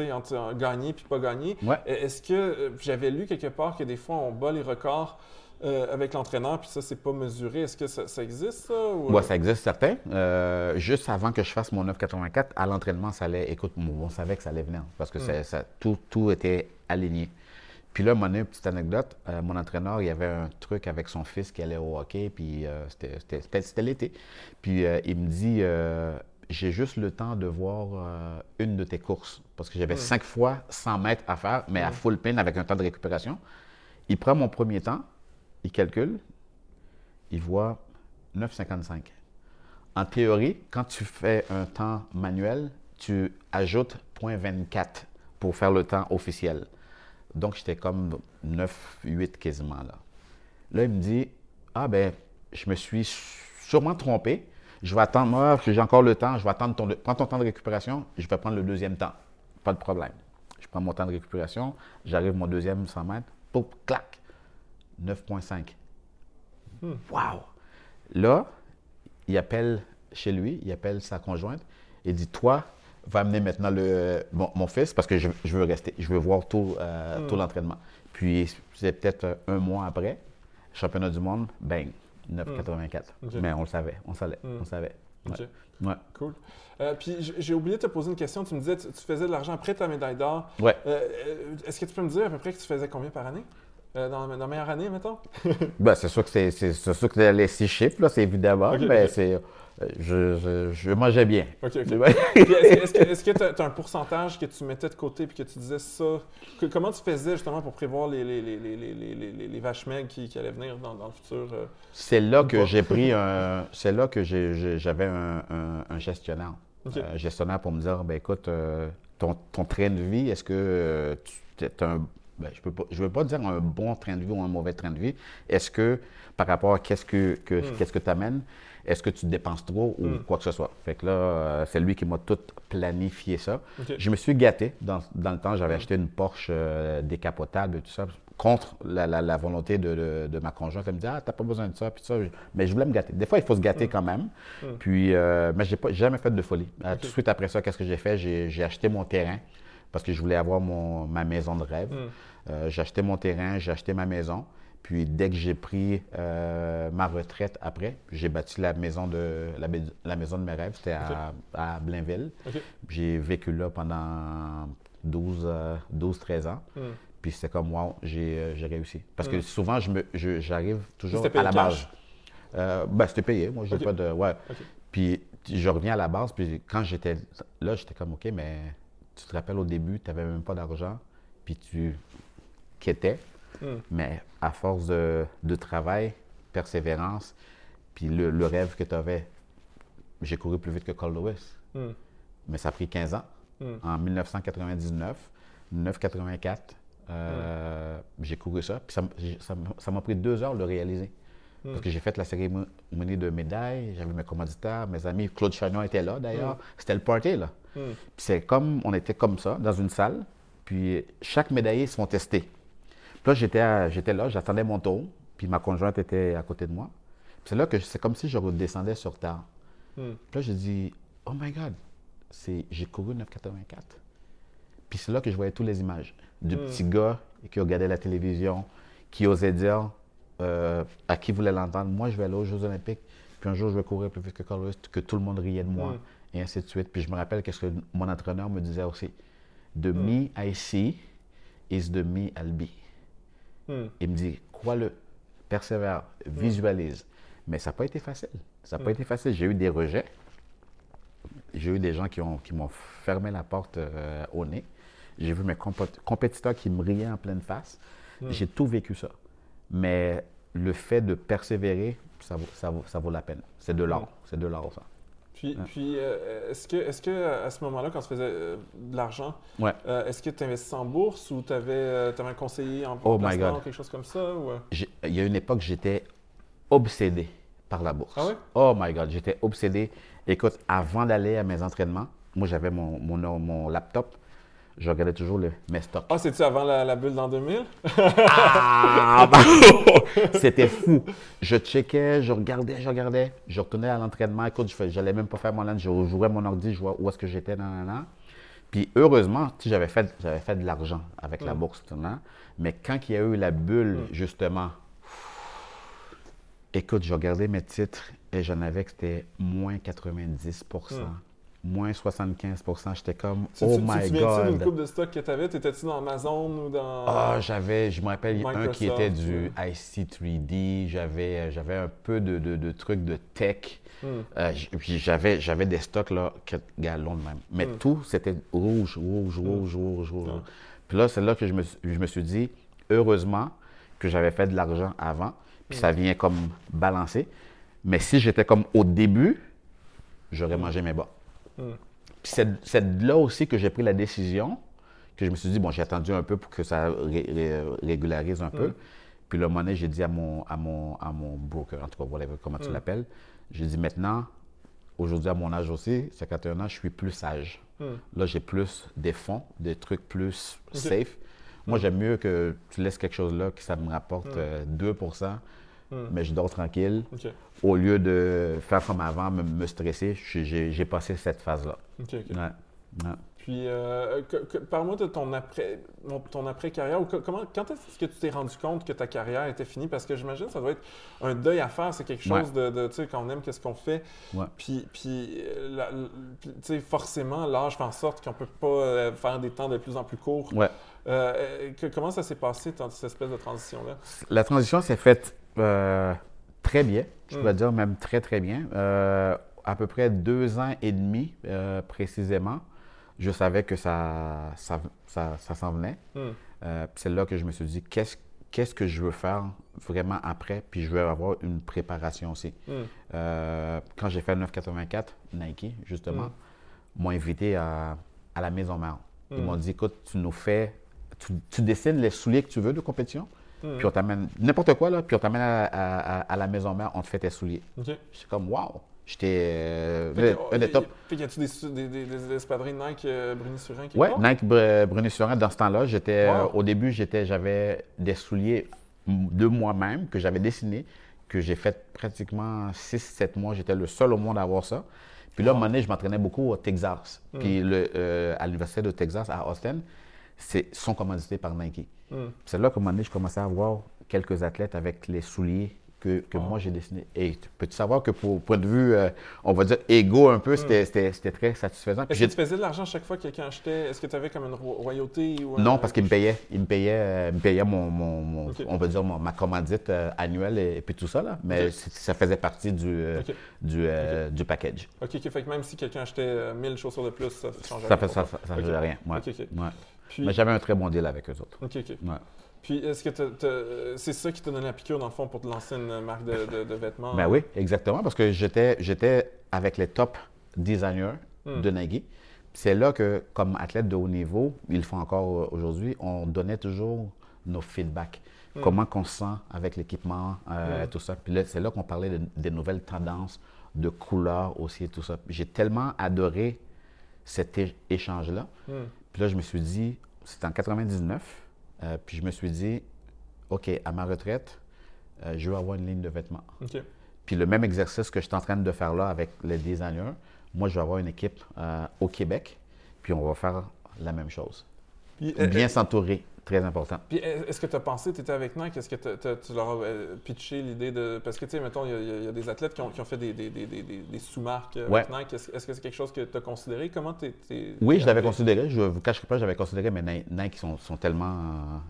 un- entre un gagné puis pas gagné. Ouais. Et Est-ce que euh, j'avais lu quelque part que des fois on bat les records euh, avec l'entraîneur puis ça c'est pas mesuré Est-ce que ça, ça existe ça ou, Ouais, euh, ça existe certain. Euh, juste avant que je fasse mon 9,84, à l'entraînement, ça allait. Écoute, on savait que ça allait venir parce que Mm. ça, tout, tout était aligné. Puis là, mon petite anecdote, euh, mon entraîneur, il y avait un truc avec son fils qui allait au hockey, puis euh, c'était- l'été. Puis euh, il me dit J'ai juste le temps de voir une de tes courses. Parce que j'avais Mm. cinq fois 100 mètres à faire, mais à full pin avec un temps de récupération. Il prend mon premier temps, il calcule, il voit 9,55. En théorie, quand tu fais un temps manuel, tu ajoutes 0.24 pour faire le temps officiel. Donc, j'étais comme 9, 8 quasiment là. Là, il me dit Ah, ben, je me suis sûrement trompé. Je vais attendre, moi, j'ai encore le temps, je vais attendre ton, prends ton temps de récupération, je vais prendre le deuxième temps. Pas de problème. Je prends mon temps de récupération, j'arrive mon deuxième 100 mètres, pouf, clac, 9,5. Hmm. Wow! Là, il appelle chez lui, il appelle sa conjointe et dit Toi, va amener maintenant le, mon, mon fils parce que je, je veux rester, je veux voir tout, euh, Hmm. tout l'entraînement. Puis, c'est peut-être un mois après, championnat du monde, bang, 9,84. Ok. Mais on le savait, on savait, Hmm. on savait. Ouais. Ok. Ouais. Cool. Euh, puis j'ai oublié de te poser une question. Tu me disais, tu, tu faisais de l'argent après ta médaille d'or. Ouais. Euh, Est-ce que tu peux me dire à peu près que tu faisais combien par année? Euh, dans, la, dans la meilleure année, mettons? [LAUGHS] Ben, c'est sûr que c'est, c'est, c'est sûr que les six chiffres, là, c'est évidemment, mais c'est, euh, je, je, je mangeais bien. [LAUGHS] Est-ce que- est-ce que tu as, un pourcentage que tu mettais de côté puis que tu disais ça? Que- comment tu faisais justement pour prévoir les, les, les, les, les, vaches maigres qui, qui allaient venir dans, dans le futur? euh? C'est là que j'ai pris [LAUGHS] un. C'est là que j'ai- j'avais un, un- un gestionnaire. Un gestionnaire pour me dire ben écoute, euh, ton, ton train de vie, est-ce que euh, tu as un, ben, je ne veux pas dire un bon train de vie ou un mauvais train de vie. Est-ce que, par rapport à qu'est-ce que, que, Hmm. qu'est-ce que tu amènes, est-ce que tu dépenses trop ou Mm. quoi que ce soit? Fait que là, euh, c'est lui qui m'a tout planifié ça. Je me suis gâté. Dans, dans le temps, j'avais Mm. acheté une Porsche euh, décapotable et tout ça, contre la, la- la volonté de, de- de ma conjointe. Elle me dit Ah, t'as pas besoin de ça, puis ça. Mais je voulais me gâter. Des fois, il faut se gâter quand même. Puis, euh, mais j'ai pas jamais fait de folie. Tout de suite après ça, qu'est-ce que j'ai fait? J'ai j'ai acheté mon terrain parce que je voulais avoir mon, ma maison de rêve. Mm. Euh, j'ai acheté mon terrain, j'ai acheté ma maison. Puis dès que j'ai pris euh, ma retraite après, j'ai bâti la maison de, la, mai- la maison de mes rêves. C'était à, à Blainville. J'ai vécu là pendant 12, euh, 12-13 ans. Mm. Puis c'était comme, wow, j'ai euh, réussi. Parce Mm. que souvent, je me- je- j'arrive toujours payé à la base. Euh, ben, c'était payé. Moi, j'ai Ok. pas de. Ouais. Puis je reviens à la base. Puis quand j'étais là, j'étais comme, OK, mais tu te rappelles au début, tu n'avais même pas d'argent. Puis tu quittais. Mm. Mais à force de, de travail, persévérance, puis le, le rêve que tu avais, j'ai couru plus vite que Carl Lewis. Mm. Mais ça a pris 15 ans. Mm. En 1999, 984, euh, j'ai couru ça. Puis ça m'a pris deux heures de le réaliser. Parce que j'ai fait la cérémonie de médailles, j'avais mes commanditaires, mes amis. Claude Chagnon était là d'ailleurs. C'était le party, là. Mm. Puis c'est comme, on était comme ça, dans une salle. Puis chaque médaillé se font tester. Puis là, j'étais, j'étais là, j'attendais mon tour. Puis ma conjointe était à côté de moi. Puis c'est là que c'est comme si je redescendais sur terre. Mm. Puis là, j'ai dit, oh my God, c'est, j'ai couru 984. Puis c'est là que je voyais toutes les images du Mm. petit gars qui regardait la télévision, qui osait dire euh, à qui voulait l'entendre, moi, je vais aller aux Jeux Olympiques, puis un jour, je vais courir plus vite que Carl Lewis, que tout le monde riait de moi, Mm. Et ainsi de suite. Puis je me rappelle qu'est-ce que mon entraîneur me disait aussi. The Mm. me I see is the me I'll be. Mm. Il me dit, crois-le, persévère, visualise. Mais ça n'a pas été facile. Ça n'a pas Mm. été facile. J'ai eu des rejets. J'ai eu des gens qui, ont, qui m'ont fermé la porte euh, au nez. J'ai vu mes compét- compétiteurs qui me riaient en pleine face. Mm. J'ai tout vécu ça. Mais le fait de persévérer, ça vaut, ça vaut, ça vaut la peine. C'est de. Mm. C'est de l'art, ça. Puis, Ouais. puis euh, est-ce que, est-ce que à ce moment-là, quand tu faisais euh, de l'argent, Ouais. euh, est-ce que tu investissais en bourse ou tu avais, un conseiller en Oh my God. ou quelque chose comme ça? Ou... euh? Il y a une époque, j'étais obsédé par la bourse. Ah ouais? Oh my God, j'étais obsédé. Écoute, avant d'aller à mes entraînements, moi j'avais mon, mon, mon laptop, je regardais toujours le, mes stocks. Ah, c'est-tu avant la, la bulle d'an 2000? Ah, [LAUGHS] bah, C'était fou. Je checkais, je regardais, je regardais. Je retournais à l'entraînement. Écoute, je n'allais même pas faire mon lunch. Je jouais mon ordi, je vois où est-ce que j'étais, nan, nan, nan. Puis heureusement, j'avais fait, j'avais fait de l'argent avec la Mm. bourse. Mais quand il y a eu la bulle, Mm. justement, écoute, je regardais mes titres et j'en avais que c'était moins 90 Mm. Moins 75% J'étais comme, Tu, oh tu, tu my souviens-tu d'une God. coupe de stock que tu avais? T'étais-tu dans Amazon ou dans. Ah, j'avais, je me rappelle, un qui Microsoft, était du ouais. IC3D, j'avais, euh, j'avais un peu de, de- de trucs de tech. Hmm. Euh, j'avais, j'avais des stocks là, galons de même. Mais Mm. tout, c'était rouge, rouge, rouge, rouge, rouge. Ouais. Puis là, c'est là que je me, suis- je me suis dit, heureusement que j'avais fait de l'argent avant, puis ça vient comme balancer. Mais si j'étais comme au début, j'aurais mangé mes bas. Mm. Puis c'est, c'est là aussi que j'ai pris la décision, que je me suis dit, bon, j'ai attendu un peu pour que ça ré- ré- régularise un peu. Mm. Puis le monnaie, j'ai dit à mon, à, mon, à mon broker, en tout cas, whatever, comment tu Mm. l'appelles, j'ai dit maintenant, aujourd'hui à mon âge aussi, 51 ans, je suis plus sage. Là, j'ai plus des fonds, des trucs plus safe. Moi, j'aime mieux que tu laisses quelque chose là, que ça me rapporte euh, 2 Mm. mais je dors tranquille. Au lieu de faire comme avant, me, me stresser, j'ai- passé cette phase-là. Ouais. Ouais. Puis, euh, parle-moi de ton après, ton après carrière. Ou co- comment, quand est-ce que tu t'es rendu compte que ta carrière était finie? Parce que j'imagine que ça doit être un deuil à faire. C'est quelque chose de, de, tu sais, quand on aime, qu'est-ce qu'on fait. Ouais. Puis, puis, euh, la- tu sais, forcément, l'âge fait en sorte qu'on peut pas euh, faire des temps de plus en plus courts. Ouais. Euh, que- comment ça s'est passé, cette espèce de transition-là? La transition s'est faite euh, très bien, je Mm. pourrais dire même très très bien. Euh, à peu près deux ans et demi euh, précisément, je savais que ça, ça, ça, ça s'en venait. Mm. C'est là que je me suis dit, qu'est-ce qu'est-ce que je veux faire vraiment après, puis je veux avoir une préparation aussi. Mm. Euh, quand j'ai fait le 984, Nike, justement, Mm. m'ont invité à, à la Maison Mère. Ils Mm. m'ont dit, écoute, tu nous fais tu, tu dessines les souliers que tu veux de compétition, Hmm. puis on t'amène n'importe quoi, là, puis on t'amène à, à- la maison mère, on te fait tes souliers. OK. J'étais comme, wow! J'étais euh, un- des top. Que y a-tu des, des, des, des espadrilles Nike euh, Bruni-Surin Ouais, part? Nike Br- Bruni-Surin, dans ce temps-là, j'étais, euh, au début, j'étais, j'avais des souliers de moi-même que j'avais dessinés, que j'ai fait pratiquement 6-7 mois. J'étais le seul au monde à avoir ça. Puis là, à un moment donné, je m'entraînais beaucoup au Texas. Hmm. Puis le, euh, à l'Université de Texas, à Austin, sont commandités par Nike. Hmm. C'est là qu'à un moment donné, je commençais à voir quelques athlètes avec les souliers que, que moi j'ai dessinés. Et tu- peux-tu savoir que pour point de vue, euh, on va dire, égo un peu, c'était, c'était- très satisfaisant. Est-ce que tu faisais de l'argent chaque fois que quelqu'un achetait? Est-ce que tu avais comme une ro- royauté? Ou un- Non, parce qu'il me payait. Il me payait, euh, il me payait mon, mon- on va dire, mon- ma commandite euh, annuelle et, et puis tout ça. Là. Mais ça faisait partie du, euh, du, du package. OK, OK. Fait que même si quelqu'un achetait euh, 1000 chaussures de plus, ça changeait Ça rien fait ça, Ok. faisait rien. Ouais. Ouais. Puis, Mais j'avais un très bon deal avec eux autres. OK, OK. Ouais. Puis, est-ce que c'est ça qui t'a donné la piqûre, dans le fond, pour te lancer une marque de, de- de vêtements? Ben oui, exactement, parce que j'étais, avec les top designers Hmm. de Nike. C'est là que, comme athlète de haut niveau, ils le font encore euh, aujourd'hui, on donnait toujours nos feedbacks. Hmm. Comment qu'on se sent avec l'équipement, euh, Hmm. tout ça. Puis c'est là qu'on parlait de- des nouvelles tendances, de couleurs aussi et tout ça. J'ai tellement adoré cet échange-là. Puis là, je me suis dit, c'était en 99, euh, puis je me suis dit, OK, à ma retraite, euh, je veux avoir une ligne de vêtements. Puis le même exercice que je suis en train de faire là avec les designers, moi, je vais avoir une équipe euh, au Québec, puis on va faire la même chose. Puis, Bien s'entourer, très important. Puis, est-ce que tu as pensé, tu étais avec Nike, est-ce que tu leur as euh, pitché l'idée de. Parce que, tu sais, mettons, il y a- y, y des athlètes qui ont, qui ont fait des, des- des- des- des- des sous-marques euh, avec Nike. Est-ce que c'est quelque chose que tu as considéré? Comment tu es. Oui, je l'avais considéré. Je ne vous cacherai pas, j'avais considéré, mais Ni- Nike sont, sont tellement.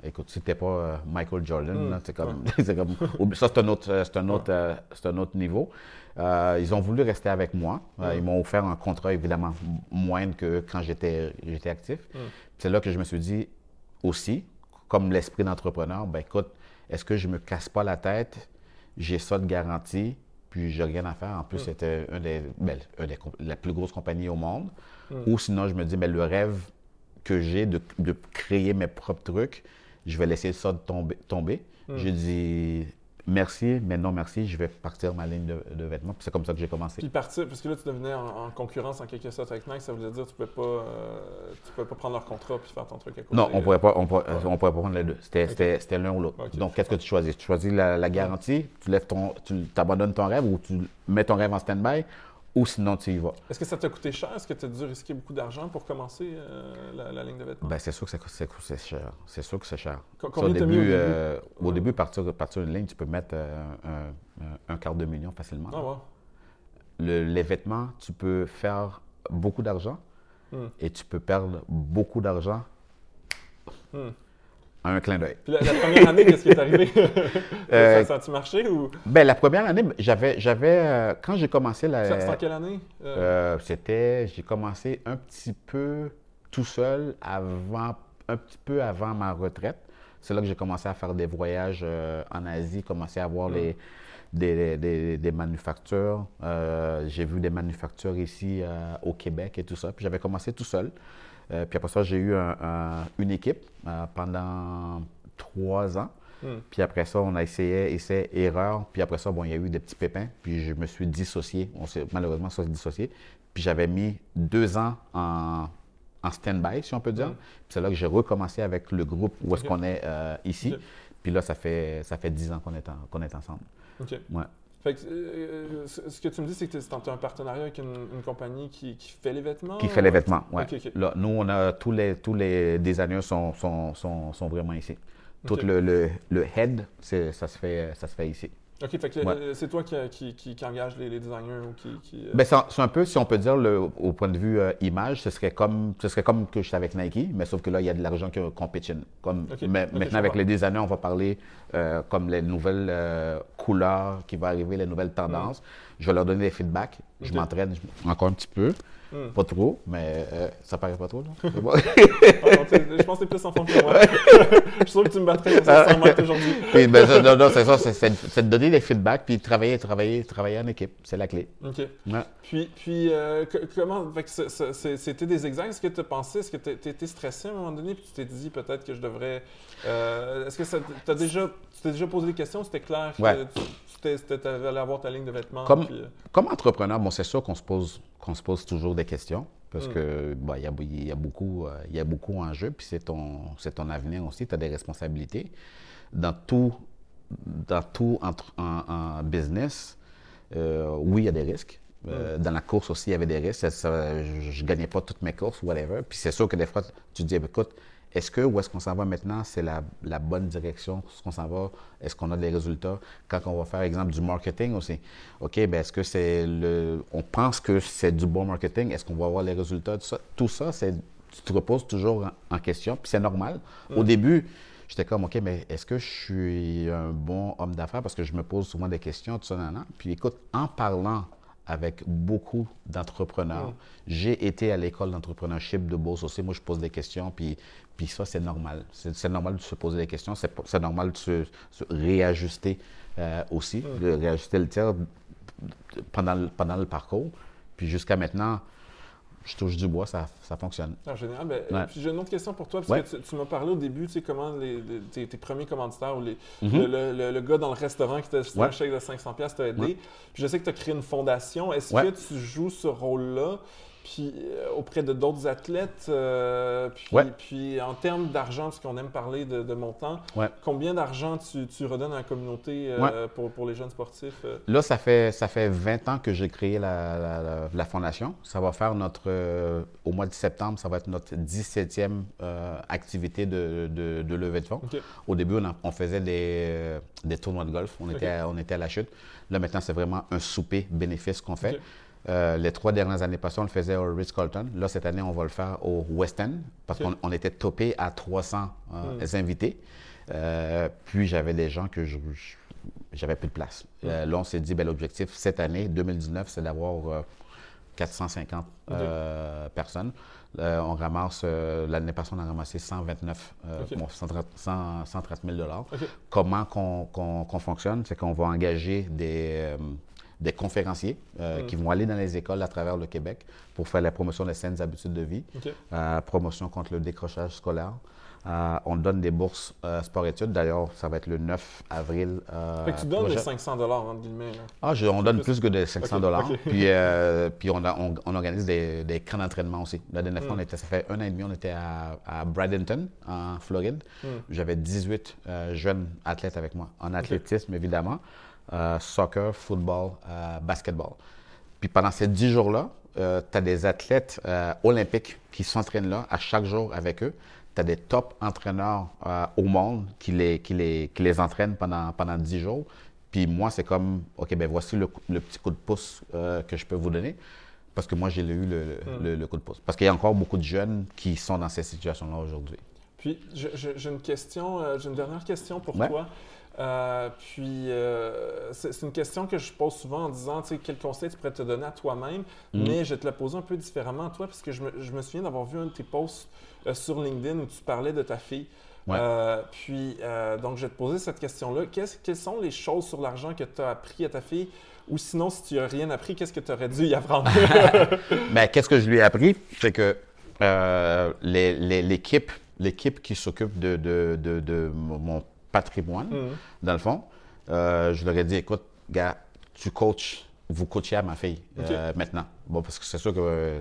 euh, écoute, si pas euh, Michael Jordan, Mm, c'est comme, c'est [LAUGHS] comme- Ça, c'est un autre, c'est un autre, euh, un autre niveau. Ils ont voulu rester avec moi. Mm. Ils m'ont offert un contrat évidemment moindre que quand j'étais, j'étais actif. Mm. C'est là que je me suis dit aussi, comme l'esprit d'entrepreneur, ben écoute, est-ce que je me casse pas la tête? J'ai ça de garantie, puis j'ai rien à faire. En plus, Mm. c'était un des, ben, un des la plus grosse compagnie au monde. Mm. Ou sinon, je me dis, ben, le rêve que j'ai de, de créer mes propres trucs, je vais laisser ça tomber. tomber. Mm. J'ai dit merci, mais non merci, je vais partir ma ligne de, de vêtements. Puis c'est comme ça que j'ai commencé. Puis partir, parce que là, tu devenais en, en concurrence en quelque sorte avec Nike, ça voulait dire que tu ne pouvais, pas, euh, pouvais pas prendre leur contrat puis faire ton truc à côté. Non, on ne pourrait pas, on pourrait, Ouais. on pourrait pas prendre les deux. C'était l'un ou l'autre. Donc, qu'est-ce que tu choisis? Tu choisis la, la garantie, tu lèves ton, tu abandonnes ton rêve ou tu mets ton rêve en stand-by, ou sinon tu y vas? Est-ce que ça t'a coûté cher? Est-ce que tu as dû risquer beaucoup d'argent pour commencer euh, la, la ligne de vêtements? Ben, c'est sûr que c'est- cher. C'est sûr que c'est cher. Combien au t'as mis au début, début? euh, au début partir, partir une ligne, tu peux mettre euh, un, un- un quart de million facilement. Ah ouais. Le- les vêtements, tu peux faire beaucoup d'argent Hmm. et tu peux perdre beaucoup d'argent Hmm. à un clin d'œil. La, la première année, qu'est-ce qui est arrivé? [LAUGHS] Euh, ça, a-tu marché ou? Ben, la première année, j'avais, j'avais euh, quand j'ai commencé la, Ça- C'était en quelle année? Euh, c'était, j'ai commencé un petit peu tout seul avant, un petit peu avant ma retraite. C'est là que j'ai commencé à faire des voyages en Asie, commencé à voir Mm. les, des, des- des manufactures. Euh, j'ai vu des manufactures ici euh, au Québec et tout ça. Puis j'avais commencé tout seul. Euh, puis après ça, j'ai eu un- un- une équipe pendant trois ans. hmm. Puis après ça, on a essayé, essai, erreur. Puis après ça, bon, il y a eu des petits pépins. Puis je me suis dissocié. On s'est malheureusement s'est dissocié. Puis j'avais mis deux ans en, en stand-by, si on peut dire. Mm. Puis c'est là que j'ai recommencé avec le groupe où est-ce qu'on est euh, ici. Puis là, ça fait, ça fait dix ans qu'on est, en- qu'on est ensemble. OK. Ouais. Fait que, euh, ce que tu me dis, c'est que tu as un partenariat avec une, une compagnie qui, qui fait les vêtements? Qui fait les vêtements. Là, nous, on a tous les, tous les designers sont, sont, sont, sont vraiment ici. Tout le, le, le head, ça se, fait, ça se fait ici. OK, fait que Ouais. euh, c'est toi qui, qui, qui, qui engage les, les designers ou qui... qui, euh, Ben, c'est un- peu, si on peut dire, le- au point de vue euh, image, ce serait comme ce serait comme que je suis avec Nike, mais sauf que là, il y a de l'argent qui compétition. Comme, mais maintenant, avec les designers, on va parler euh, comme les nouvelles euh, couleurs qui vont arriver, les nouvelles tendances. Je vais leur donner des feedbacks. Je m'entraîne encore un petit peu. Hmm. Pas trop, mais euh, ça paraît pas trop, là. [LAUGHS] Bon. Ah non, je pense que t'es plus en forme que moi. [LAUGHS] je suis sûr que tu me battrais sur 500 mètres aujourd'hui. [LAUGHS] Puis, ben, ça, non, non, c'est ça, c'est- de donner des feedbacks, puis travailler, travailler, travailler en équipe. C'est la clé. OK. Ouais. Puis, puis euh, comment. C'était des examens. Est-ce que tu as pensé, est-ce que tu étais stressé à un moment donné, puis tu t'es dit peut-être que je devrais. euh, est-ce que ça déjà, tu t'es déjà posé des questions C'était clair que Ouais. Tu allais avoir ta ligne de vêtements Comme- puis, euh, Comme entrepreneur, bon, c'est sûr qu'on se pose, qu'on se pose toujours des questions parce Mm. que bon, il y, a, y a beaucoup, euh, y a beaucoup en jeu, puis c'est ton, c'est ton avenir aussi. Tu as des responsabilités. Dans tout, dans tout entre, en, en business, euh, oui, il y a des risques. Euh, Dans la course aussi, il y avait des risques. Ça- ça- je ne gagnais pas toutes mes courses, whatever. Puis c'est sûr que des fois, tu te dis, écoute, est-ce que où est-ce qu'on s'en va maintenant, c'est la, la bonne direction, ce qu'on s'en va, est-ce qu'on a des résultats? Quand on va faire, exemple, du marketing aussi, OK, ben est-ce que c'est le. On pense que c'est du bon marketing, est-ce qu'on va avoir les résultats? Tout ça, tout ça c'est, tu te reposes toujours en, en question, puis c'est normal. Au début, j'étais comme, OK, mais est-ce que je suis un bon homme d'affaires? Parce que je me pose souvent des questions, tout ça, nan, nan. Puis écoute, en parlant avec beaucoup d'entrepreneurs. J'ai été à l'école d'entrepreneurship de Beauce aussi. Moi, je pose des questions, puis, puis ça, c'est normal. C'est normal de se poser des questions. C'est normal de se, se réajuster euh, aussi, de réajuster le tir pendant, le- pendant le parcours. Puis jusqu'à maintenant, je touche du bois, ça, ça fonctionne. Ben, Ouais. puis j'ai une autre question pour toi, parce Ouais. que tu, tu m'as parlé au début, tu sais, comment les, les- tes, tes premiers commanditaires ou les, Mhm. le, le- le- le gars dans le restaurant qui t'a fait un Ouais. chèque de 500$ piastres t'a aidé. Puis je sais que tu as créé une fondation. Est-ce que tu joues ce rôle-là? Puis, euh, auprès de d'autres athlètes? euh, puis, Ouais. puis en termes d'argent, parce qu'on aime parler de, de montant, Ouais. combien d'argent tu, tu redonnes à la communauté euh, pour, pour les jeunes sportifs? Là, ça fait, ça fait 20 ans que j'ai créé la, la- la- la fondation. Ça va faire notre, au mois de septembre, ça va être notre 17e euh, activité de, de, de levée de fonds. Au début, on, faisait des, des tournois de golf. On, était, à, on était à la chute. Là, maintenant, c'est vraiment un souper bénéfice qu'on fait. Euh, les trois dernières années passées, on le faisait au Ritz-Carlton. Là, cette année, on va le faire au West End parce qu'on on était topé à 300 euh, invités. Euh, puis, j'avais des gens que je, j'avais plus de place. Euh, là, on s'est dit, ben, l'objectif cette année, 2019, c'est d'avoir euh, 450 euh, personnes. On ramasse, l'année passée, on a ramassé 129, euh, OK. bon, 130 100 130 000 OK. Comment qu'on qu'on- qu'on fonctionne, c'est qu'on va engager des, des conférenciers euh, Mm. qui vont aller dans les écoles à travers le Québec pour faire la promotion des saines habitudes de vie, euh, promotion contre le décrochage scolaire. Euh, on donne des bourses sport-études. D'ailleurs, ça va être le 9 avril. Fait que tu donnes les prochain. 500 entre guillemets. là. Ah, je- on donne plus. plus que de 500 dollars. [LAUGHS] Puis, puis on, a- on- on organise des, des camps d'entraînement aussi. La dernière Hmm. fois, on était, ça fait un an et demi, on était à, à Bradenton, en Floride. Hmm. J'avais 18 euh, jeunes athlètes avec moi, en athlétisme évidemment, euh, soccer, football, euh, basketball. Puis pendant ces 10 jours-là, tu as des athlètes euh, olympiques qui s'entraînent là à chaque jour avec eux. Tu as des top entraîneurs euh, au monde qui les, qui les, qui les entraînent pendant, pendant 10 jours. Puis moi, c'est comme, OK, ben voici le, le petit coup de pouce euh, que je peux vous donner. Parce que moi, j'ai eu le, le- le- coup de pouce. Parce qu'il y a encore beaucoup de jeunes qui sont dans cette situation-là aujourd'hui. Puis, j'ai une question, euh, j'ai une dernière question pour Ouais. toi. Euh, puis, euh, c'est une question que je pose souvent en disant, tu sais, quel conseil tu pourrais te donner à toi-même, Mhm. mais je vais te la poser un peu différemment à toi, parce que je me, je me souviens d'avoir vu un de tes posts euh, sur LinkedIn où tu parlais de ta fille. Ouais. Puis, donc, je vais te poser cette question-là. Qu'est-ce- quelles sont les choses sur l'argent que tu as appris à ta fille? Ou sinon, si tu n'as rien appris, qu'est-ce que tu aurais dû y apprendre? [LAUGHS] [LAUGHS] Ben, qu'est-ce que je lui ai appris? C'est que les- les- l'équipe l'équipe qui s'occupe de, de- de- de mon patrimoine, Mhm. dans le fond, euh, je leur ai dit, écoute, gars, tu coaches, vous coachez à ma fille euh, maintenant. Bon, parce que c'est sûr que euh,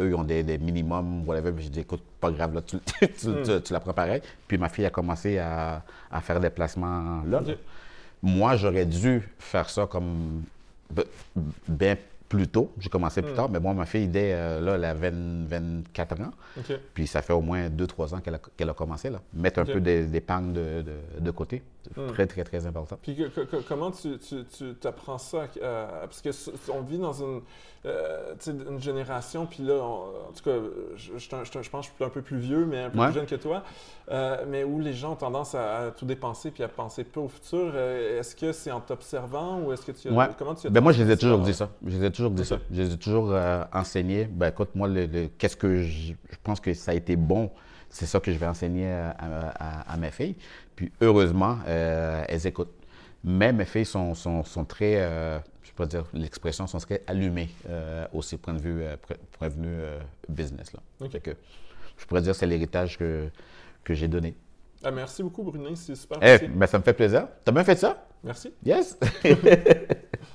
eux, ils ont des, des minimums, whatever. Mais j'ai dit, écoute, pas grave, là, tu, [LAUGHS] tu, tu- tu la prends pareil. Puis ma fille a commencé à, à faire des placements là. Moi, j'aurais dû faire ça comme bien plus tôt. J'ai commencé plus Mm. tard, mais moi, ma fille, dès euh, là, elle a 20 24 ans. Puis ça fait au moins 2-3 ans qu'elle a, qu'elle a commencé là. Mettre un peu d'é- d'épargne de, de- de côté. Hmm. Très, très, très important. Puis que- que- que- comment tu, tu, tu t'apprends ça? euh, parce que on vit dans une, euh, une génération, puis là, on- en tout cas, je, je, je pense que je suis un peu plus vieux, mais un peu Ouais. plus jeune que toi, euh, mais où les gens ont tendance à, à tout dépenser puis à penser peu au futur. Euh, est-ce que c'est en t'observant ou est-ce que tu as, Ouais. comment tu as Ben moi, je les ai toujours dit ça. Je les ai toujours dit ça. Je les ai toujours enseigné. Ben écoute, moi, le, le- qu'est-ce que je, pense que ça a été bon, c'est ça que je vais enseigner à, à- à mes filles. Puis heureusement, euh, elles écoutent. Mais mes filles sont, sont, sont très, euh, je peux pas dire l'expression, sont très allumées euh, aussi point de vue, euh, point point de vue business. Là. Ok. Fait que je pourrais dire que c'est l'héritage que, que j'ai donné. Ah, merci beaucoup, Brunet, c'est super. Eh, ben, ça me fait plaisir. T'as bien fait ça? Merci. Yes! [LAUGHS]